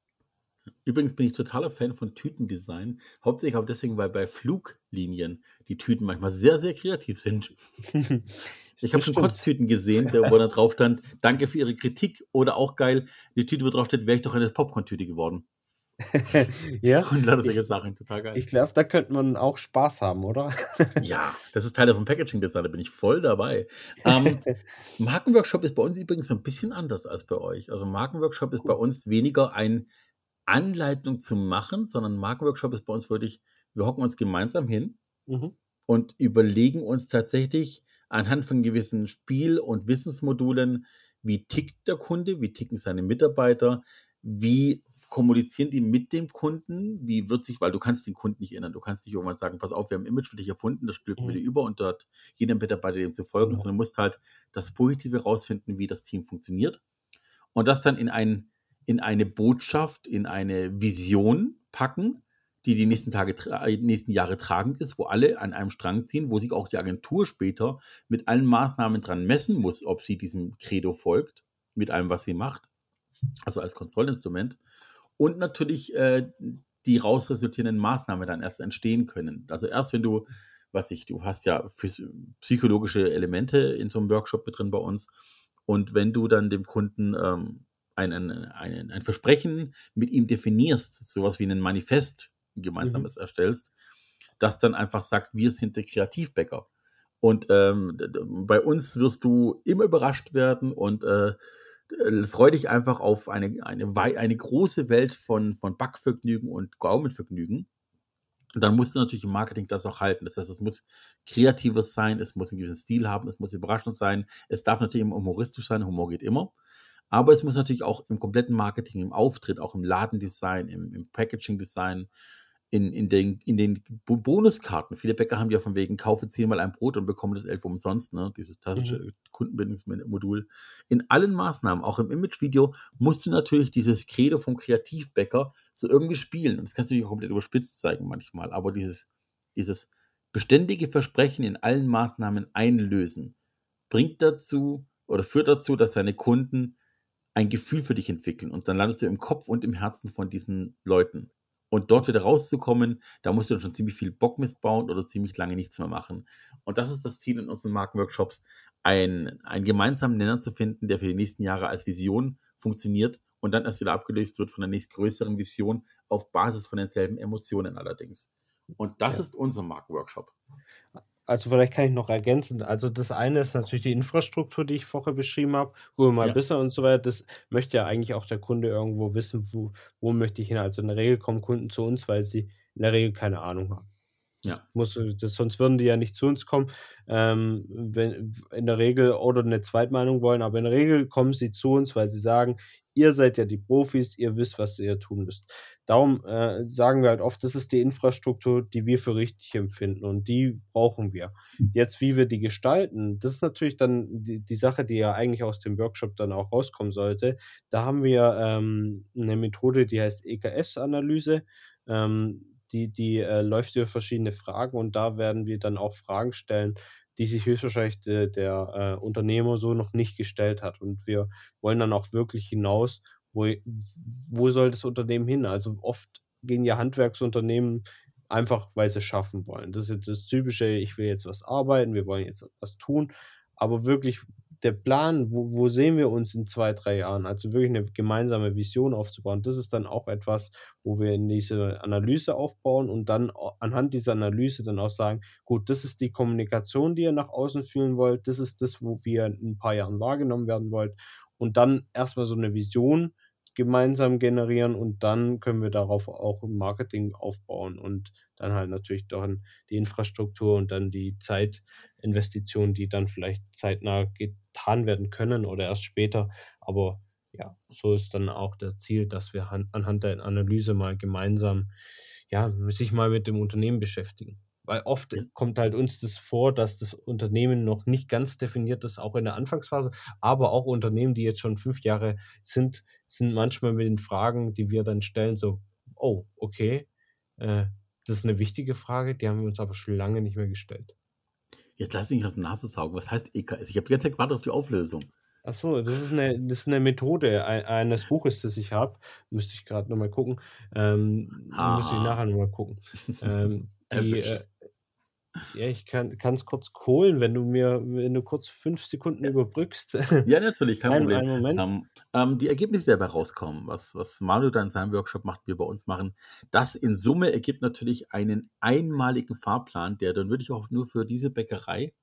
Übrigens bin ich totaler Fan von Tütendesign. Hauptsächlich auch deswegen, weil bei Fluglinien die Tüten manchmal sehr, sehr kreativ sind. Ich habe schon Kotztüten gesehen, wo da drauf stand, danke für Ihre Kritik oder auch geil, die Tüte, wo drauf steht, wäre ich doch eine Popcorn-Tüte geworden. ja. Und lauter solche Sachen, total geil. Ich glaube, da könnte man auch Spaß haben, oder? ja, das ist Teil vom Packaging-Design, da bin ich voll dabei. Ähm, Markenworkshop ist bei uns übrigens ein bisschen anders als bei euch. Also Markenworkshop ist bei uns weniger ein Anleitung zu machen, sondern Markenworkshop ist bei uns wirklich, wir hocken uns gemeinsam hin mhm. und überlegen uns tatsächlich, anhand von gewissen Spiel- und Wissensmodulen, wie tickt der Kunde, wie ticken seine Mitarbeiter, wie kommunizieren die mit dem Kunden, wie wird sich, weil du kannst den Kunden nicht ändern, du kannst nicht irgendwann sagen, pass auf, wir haben ein Image für dich erfunden, das stülpen mhm. wir dir über und dort jedem Mitarbeiter dem zu folgen, mhm. sondern du musst halt das Positive rausfinden, wie das Team funktioniert und das dann in, ein, in eine Botschaft, in eine Vision packen, die die nächsten Tage, äh, nächsten Jahre tragend ist, wo alle an einem Strang ziehen, wo sich auch die Agentur später mit allen Maßnahmen dran messen muss, ob sie diesem Credo folgt, mit allem, was sie macht, also als Kontrollinstrument. Und natürlich äh, die raus resultierenden Maßnahmen dann erst entstehen können. Also erst wenn du, was ich, du hast ja psychologische Elemente in so einem Workshop mit drin bei uns. Und wenn du dann dem Kunden ähm, ein, ein, ein, Versprechen mit ihm definierst, sowas wie ein Manifest, gemeinsames mhm. erstellst, das dann einfach sagt, wir sind der Kreativbäcker. Und ähm, bei uns wirst du immer überrascht werden und äh, äh, freu dich einfach auf eine, eine, eine große Welt von, von Backvergnügen und Gaumenvergnügen. Und dann musst du natürlich im Marketing das auch halten. Das heißt, es muss kreatives sein, es muss einen gewissen Stil haben, es muss überraschend sein, es darf natürlich immer humoristisch sein, Humor geht immer. Aber es muss natürlich auch im kompletten Marketing, im Auftritt, auch im Ladendesign, im, im Packaging-Design, in, in, den, in den Bonuskarten. Viele Bäcker haben ja von wegen, kaufe zehnmal ein Brot und bekomme das elf umsonst, ne? dieses klassische mhm. Kundenbindungsmodul. In allen Maßnahmen, auch im Imagevideo, musst du natürlich dieses Credo vom Kreativbäcker so irgendwie spielen. Und das kannst du natürlich auch komplett überspitzt zeigen manchmal, aber dieses, dieses beständige Versprechen in allen Maßnahmen einlösen, bringt dazu oder führt dazu, dass deine Kunden ein Gefühl für dich entwickeln und dann landest du im Kopf und im Herzen von diesen Leuten. Und dort wieder rauszukommen, da musst du dann schon ziemlich viel Bockmist bauen oder ziemlich lange nichts mehr machen. Und das ist das Ziel in unseren Markenworkshops, ein, einen gemeinsamen Nenner zu finden, der für die nächsten Jahre als Vision funktioniert und dann erst wieder abgelöst wird von der nächstgrößeren Vision auf Basis von denselben Emotionen allerdings. Und das ja. ist unser Markenworkshop. Also vielleicht kann ich noch ergänzen. Also das eine ist natürlich die Infrastruktur, die ich vorher beschrieben habe, Google My ja. Business und so weiter. Das möchte ja eigentlich auch der Kunde irgendwo wissen, wo, wo möchte ich hin. Also in der Regel kommen Kunden zu uns, weil sie in der Regel keine Ahnung haben. Ja. Muss, das, sonst würden die ja nicht zu uns kommen. Ähm, wenn, in der Regel oder eine Zweitmeinung wollen, aber in der Regel kommen sie zu uns, weil sie sagen, ihr seid ja die Profis, ihr wisst, was ihr tun müsst. Darum äh, sagen wir halt oft, das ist die Infrastruktur, die wir für richtig empfinden und die brauchen wir. Hm. Jetzt, wie wir die gestalten, das ist natürlich dann die, die Sache, die ja eigentlich aus dem Workshop dann auch rauskommen sollte. Da haben wir ähm, eine Methode, die heißt EKS-Analyse. Ähm, die die äh, läuft über verschiedene Fragen und da werden wir dann auch Fragen stellen, die sich höchstwahrscheinlich de, der äh, Unternehmer so noch nicht gestellt hat. Und wir wollen dann auch wirklich hinaus, wo, wo soll das Unternehmen hin? Also oft gehen ja Handwerksunternehmen einfach, weil sie schaffen wollen. Das ist das Typische, ich will jetzt was arbeiten, wir wollen jetzt was tun, aber wirklich der Plan, wo, wo sehen wir uns in zwei, drei Jahren? Also wirklich eine gemeinsame Vision aufzubauen. Das ist dann auch etwas, wo wir in diese Analyse aufbauen und dann anhand dieser Analyse dann auch sagen, gut, das ist die Kommunikation, die ihr nach außen fühlen wollt, das ist das, wo wir in ein paar Jahren wahrgenommen werden wollt. Und dann erstmal so eine Vision gemeinsam generieren und dann können wir darauf auch Marketing aufbauen und dann halt natürlich dann die Infrastruktur und dann die Zeitinvestitionen, die dann vielleicht zeitnah getan werden können oder erst später. Aber ja, so ist dann auch der Ziel, dass wir anhand der Analyse mal gemeinsam ja, sich mal mit dem Unternehmen beschäftigen. Weil oft kommt halt uns das vor, dass das Unternehmen noch nicht ganz definiert ist, auch in der Anfangsphase. Aber auch Unternehmen, die jetzt schon fünf Jahre sind, sind manchmal mit den Fragen, die wir dann stellen, so, oh, okay, äh, das ist eine wichtige Frage, die haben wir uns aber schon lange nicht mehr gestellt. Jetzt lass mich aus der Nase saugen. Was heißt EKS? Ich habe die ganze Zeit gewartet auf die Auflösung. Ach so, das ist eine, das ist eine Methode eines Buches, das ich habe. Müsste ich gerade nochmal gucken. Ähm, müsste ich nachher nochmal gucken. Ähm, die, äh, ja, ich kann es kurz holen, wenn du mir, wenn du kurz fünf Sekunden Ja. überbrückst. Ja, natürlich, kein Problem. einen Moment. Ähm, ähm, die Ergebnisse, die dabei rauskommen, was, was Manuel da in seinem Workshop macht, wir bei uns machen, das in Summe ergibt natürlich einen einmaligen Fahrplan, der dann wirklich auch nur für diese Bäckerei,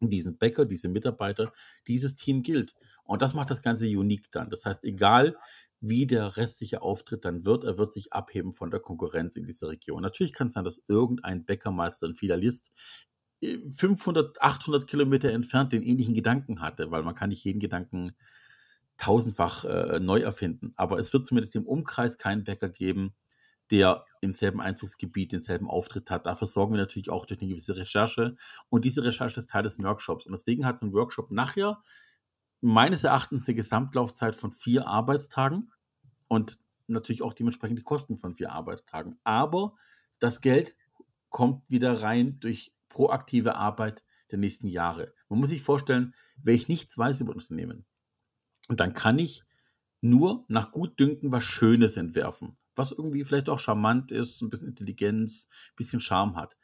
diesen Bäcker, diese Mitarbeiter, dieses Team gilt. Und das macht das Ganze unique dann. Das heißt, egal wie der restliche Auftritt dann wird. Er wird sich abheben von der Konkurrenz in dieser Region. Natürlich kann es sein, dass irgendein Bäckermeister, ein Filialist 500, äh, 800 Kilometer entfernt den ähnlichen Gedanken hatte, weil man kann nicht jeden Gedanken tausendfach äh, neu erfinden. Aber es wird zumindest im Umkreis keinen Bäcker geben, der im selben Einzugsgebiet denselben Auftritt hat. Dafür sorgen wir natürlich auch durch eine gewisse Recherche. Und diese Recherche ist Teil des Workshops. Und deswegen hat so ein Workshop nachher meines Erachtens eine Gesamtlaufzeit von vier Arbeitstagen und natürlich auch dementsprechend die Kosten von vier Arbeitstagen. Aber das Geld kommt wieder rein durch proaktive Arbeit der nächsten Jahre. Man muss sich vorstellen, wenn ich nichts weiß über Unternehmen, dann kann ich nur nach Gutdünken was Schönes entwerfen, was irgendwie vielleicht auch charmant ist, ein bisschen Intelligenz, ein bisschen Charme hat.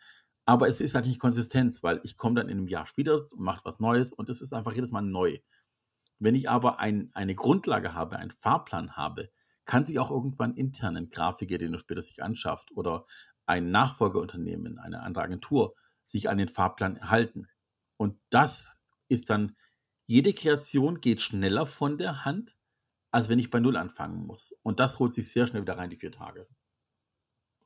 Aber es ist halt nicht Konsistenz, weil ich komme dann in einem Jahr später und mache was Neues und es ist einfach jedes Mal neu. Wenn ich aber ein, eine Grundlage habe, einen Fahrplan habe, kann sich auch irgendwann intern ein Grafiker, den du später sich anschafft, oder ein Nachfolgeunternehmen, eine andere Agentur, sich an den Fahrplan halten. Und das ist dann, jede Kreation geht schneller von der Hand, als wenn ich bei Null anfangen muss. Und das holt sich sehr schnell wieder rein, die vier Tage.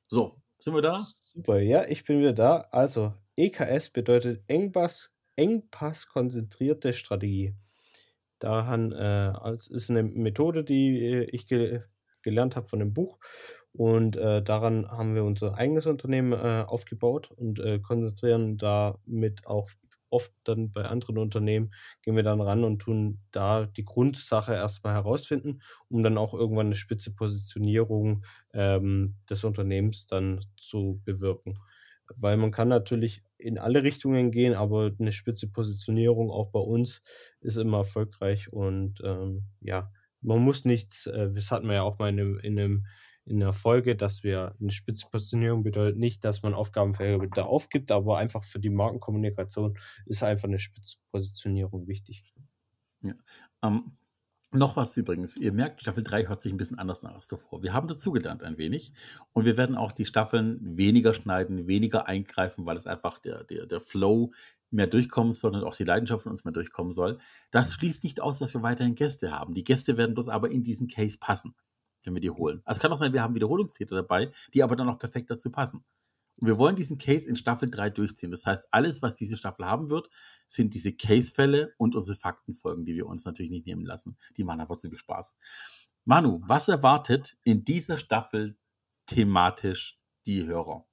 So, sind wir da? Super, ja, ich bin wieder da. Also, EKS bedeutet Engpass, Engpass-konzentrierte Strategie. Daran äh, ist eine Methode, die äh, ich ge gelernt habe von dem Buch. Und äh, daran haben wir unser eigenes Unternehmen äh, aufgebaut und äh, konzentrieren damit auch oft dann bei anderen Unternehmen, gehen wir dann ran und tun da die Grundsache erstmal herausfinden, um dann auch irgendwann eine spitze Positionierung ähm, des Unternehmens dann zu bewirken. Weil man kann natürlich in alle Richtungen gehen, aber eine spitze Positionierung auch bei uns ist immer erfolgreich und ähm, ja, man muss nichts, äh, das hatten wir ja auch mal in einem, in einem in der Folge, dass wir eine Spitzenpositionierung bedeutet nicht, dass man Aufgabenfelder aufgibt, aber einfach für die Markenkommunikation ist einfach eine Spitzenpositionierung wichtig. Ja. Ähm, noch was übrigens. Ihr merkt, Staffel 3 hört sich ein bisschen anders nach als davor. Wir haben dazugelernt ein wenig und wir werden auch die Staffeln weniger schneiden, weniger eingreifen, weil es einfach der, der, der Flow mehr durchkommen soll und auch die Leidenschaft von uns mehr durchkommen soll. Das schließt nicht aus, dass wir weiterhin Gäste haben. Die Gäste werden bloß aber in diesen Case passen wenn wir die holen. Also es kann auch sein, wir haben Wiederholungstäter dabei, die aber dann noch perfekt dazu passen. Und wir wollen diesen Case in Staffel 3 durchziehen. Das heißt, alles, was diese Staffel haben wird, sind diese Case-Fälle und unsere Faktenfolgen, die wir uns natürlich nicht nehmen lassen. Die machen einfach zu viel Spaß. Manu, was erwartet in dieser Staffel thematisch die Hörer?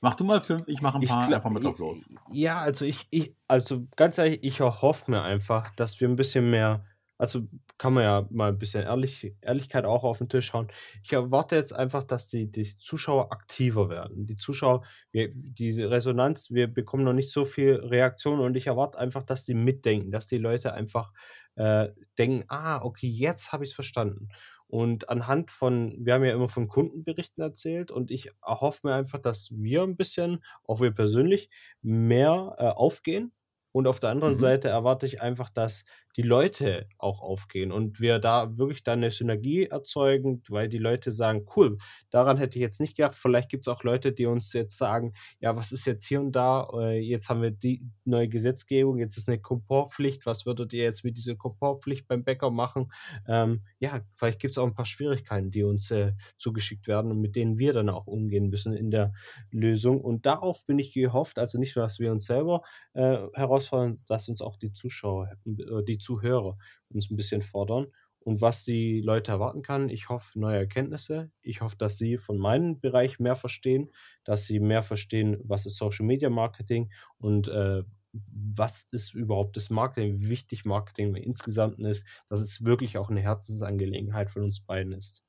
Mach du mal fünf, ich mache ein paar, glaub, einfach mit drauf los. Ja, also ich, ich, also ganz ehrlich, ich erhoffe mir einfach, dass wir ein bisschen mehr also, kann man ja mal ein bisschen Ehrlich Ehrlichkeit auch auf den Tisch hauen. Ich erwarte jetzt einfach, dass die die Zuschauer aktiver werden. Die Zuschauer wir diese Resonanz wir bekommen noch nicht so viel Reaktion und ich erwarte einfach, dass die mitdenken, dass die Leute einfach, äh, denken: „Ah, okay, jetzt habe ich es verstanden.“ Und anhand von wir haben ja immer von Kundenberichten erzählt und ich erhoffe mir einfach, dass wir ein bisschen, auch wir persönlich, mehr, äh, aufgehen. Und auf der anderen Mhm. Seite erwarte ich einfach, dass die Leute auch aufgehen und wir da wirklich dann eine Synergie erzeugen, weil die Leute sagen, cool, daran hätte ich jetzt nicht gedacht. Vielleicht gibt es auch Leute, die uns jetzt sagen, ja, was ist jetzt hier und da? Äh, jetzt haben wir die neue Gesetzgebung, jetzt ist eine Komportpflicht. Was würdet ihr jetzt mit dieser Komportpflicht beim Bäcker machen? Ähm, ja, vielleicht gibt es auch ein paar Schwierigkeiten, die uns äh, zugeschickt werden und mit denen wir dann auch umgehen müssen in der Lösung. Und darauf bin ich gehofft, also nicht nur, dass wir uns selber äh, herausfordern, dass uns auch die Zuschauer, äh, die Zuhörer uns ein bisschen fordern. Und was die Leute erwarten kann, ich hoffe neue Erkenntnisse. Ich hoffe, dass sie von meinem Bereich mehr verstehen, dass sie mehr verstehen, was ist Social Media Marketing und äh, was ist überhaupt das Marketing, wie wichtig Marketing insgesamt ist, dass es wirklich auch eine Herzensangelegenheit von uns beiden ist.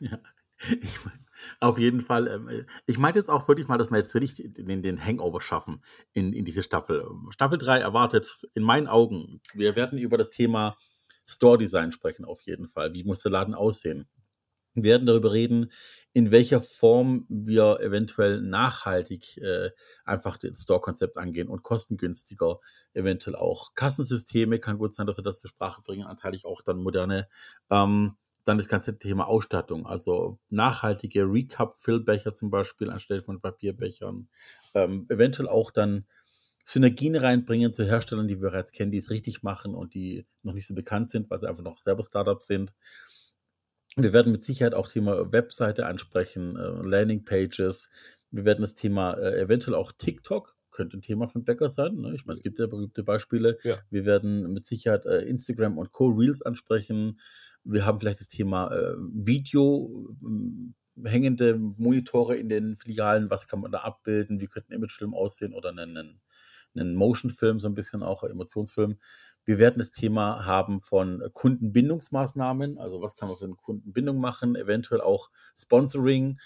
Ja, ich mein, auf jeden Fall. Ähm, ich meinte jetzt auch wirklich mal, dass wir jetzt wirklich den, den Hangover schaffen in, in diese Staffel. Staffel 3 erwartet in meinen Augen, wir werden über das Thema Store Design sprechen, auf jeden Fall. Wie muss der Laden aussehen? Wir werden darüber reden, in welcher Form wir eventuell nachhaltig äh, einfach das Store-Konzept angehen und kostengünstiger eventuell auch. Kassensysteme kann gut sein, dass wir das zur Sprache bringen, anteilig auch dann moderne. Ähm, dann das ganze Thema Ausstattung, also nachhaltige Recap-Füllbecher zum Beispiel anstelle von Papierbechern. Ähm, eventuell auch dann Synergien reinbringen zu Herstellern, die wir bereits kennen, die es richtig machen und die noch nicht so bekannt sind, weil sie einfach noch selber Startups sind. Wir werden mit Sicherheit auch Thema Webseite ansprechen, äh, Landingpages. Wir werden das Thema äh, eventuell auch TikTok könnte ein Thema von Becker sein. Ne? Ich meine, es gibt ja berühmte Beispiele. Ja. Wir werden mit Sicherheit äh, Instagram und Co. Reels ansprechen. Wir haben vielleicht das Thema äh, Video, äh, hängende Monitore in den Filialen. Was kann man da abbilden? Wie könnte ein Imagefilm aussehen oder einen, einen Motionfilm, so ein bisschen auch Emotionsfilm. Wir werden das Thema haben von Kundenbindungsmaßnahmen. Also was kann man für eine Kundenbindung machen? Eventuell auch Sponsoring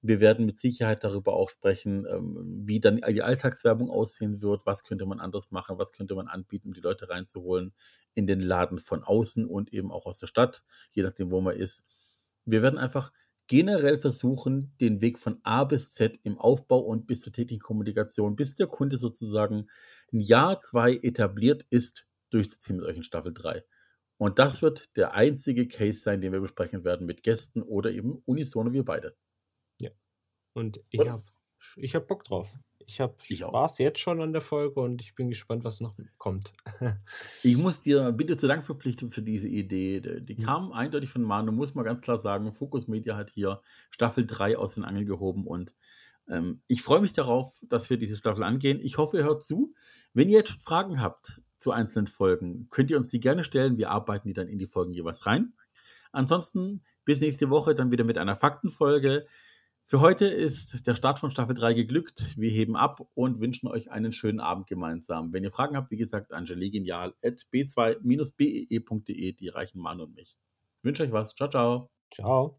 wir werden mit Sicherheit darüber auch sprechen, ähm, wie dann die Alltagswerbung aussehen wird, was könnte man anders machen, was könnte man anbieten, um die Leute reinzuholen in den Laden von außen und eben auch aus der Stadt, je nachdem, wo man ist. Wir werden einfach generell versuchen, den Weg von A bis Z im Aufbau und bis zur täglichen Kommunikation, bis der Kunde sozusagen ein Jahr, zwei etabliert ist, durchzuziehen mit euch in Staffel 3. Und das wird der einzige Case sein, den wir besprechen werden mit Gästen oder eben unisono wir beide. Und ich habe ich hab Bock drauf. Ich habe Ich. Spaß jetzt schon an der Folge und ich bin gespannt, was noch kommt. Ich muss dir bitte zu Dank verpflichten für diese Idee. Die Hm. kam eindeutig von Manu, muss man ganz klar sagen. Focus Media hat hier Staffel 3 aus den Angeln gehoben und ähm, ich freue mich darauf, dass wir diese Staffel angehen. Ich hoffe, ihr hört zu. Wenn ihr jetzt schon Fragen habt zu einzelnen Folgen, könnt ihr uns die gerne stellen. Wir arbeiten die dann in die Folgen jeweils rein. Ansonsten bis nächste Woche dann wieder mit einer Faktenfolge. Für heute ist der Start von Staffel 3 geglückt. Wir heben ab und wünschen euch einen schönen Abend gemeinsam. Wenn ihr Fragen habt, wie gesagt, angeligenial.b2-bee.de, E, die reichen Mann und mich. Ich wünsche euch was. Ciao, ciao. Ciao.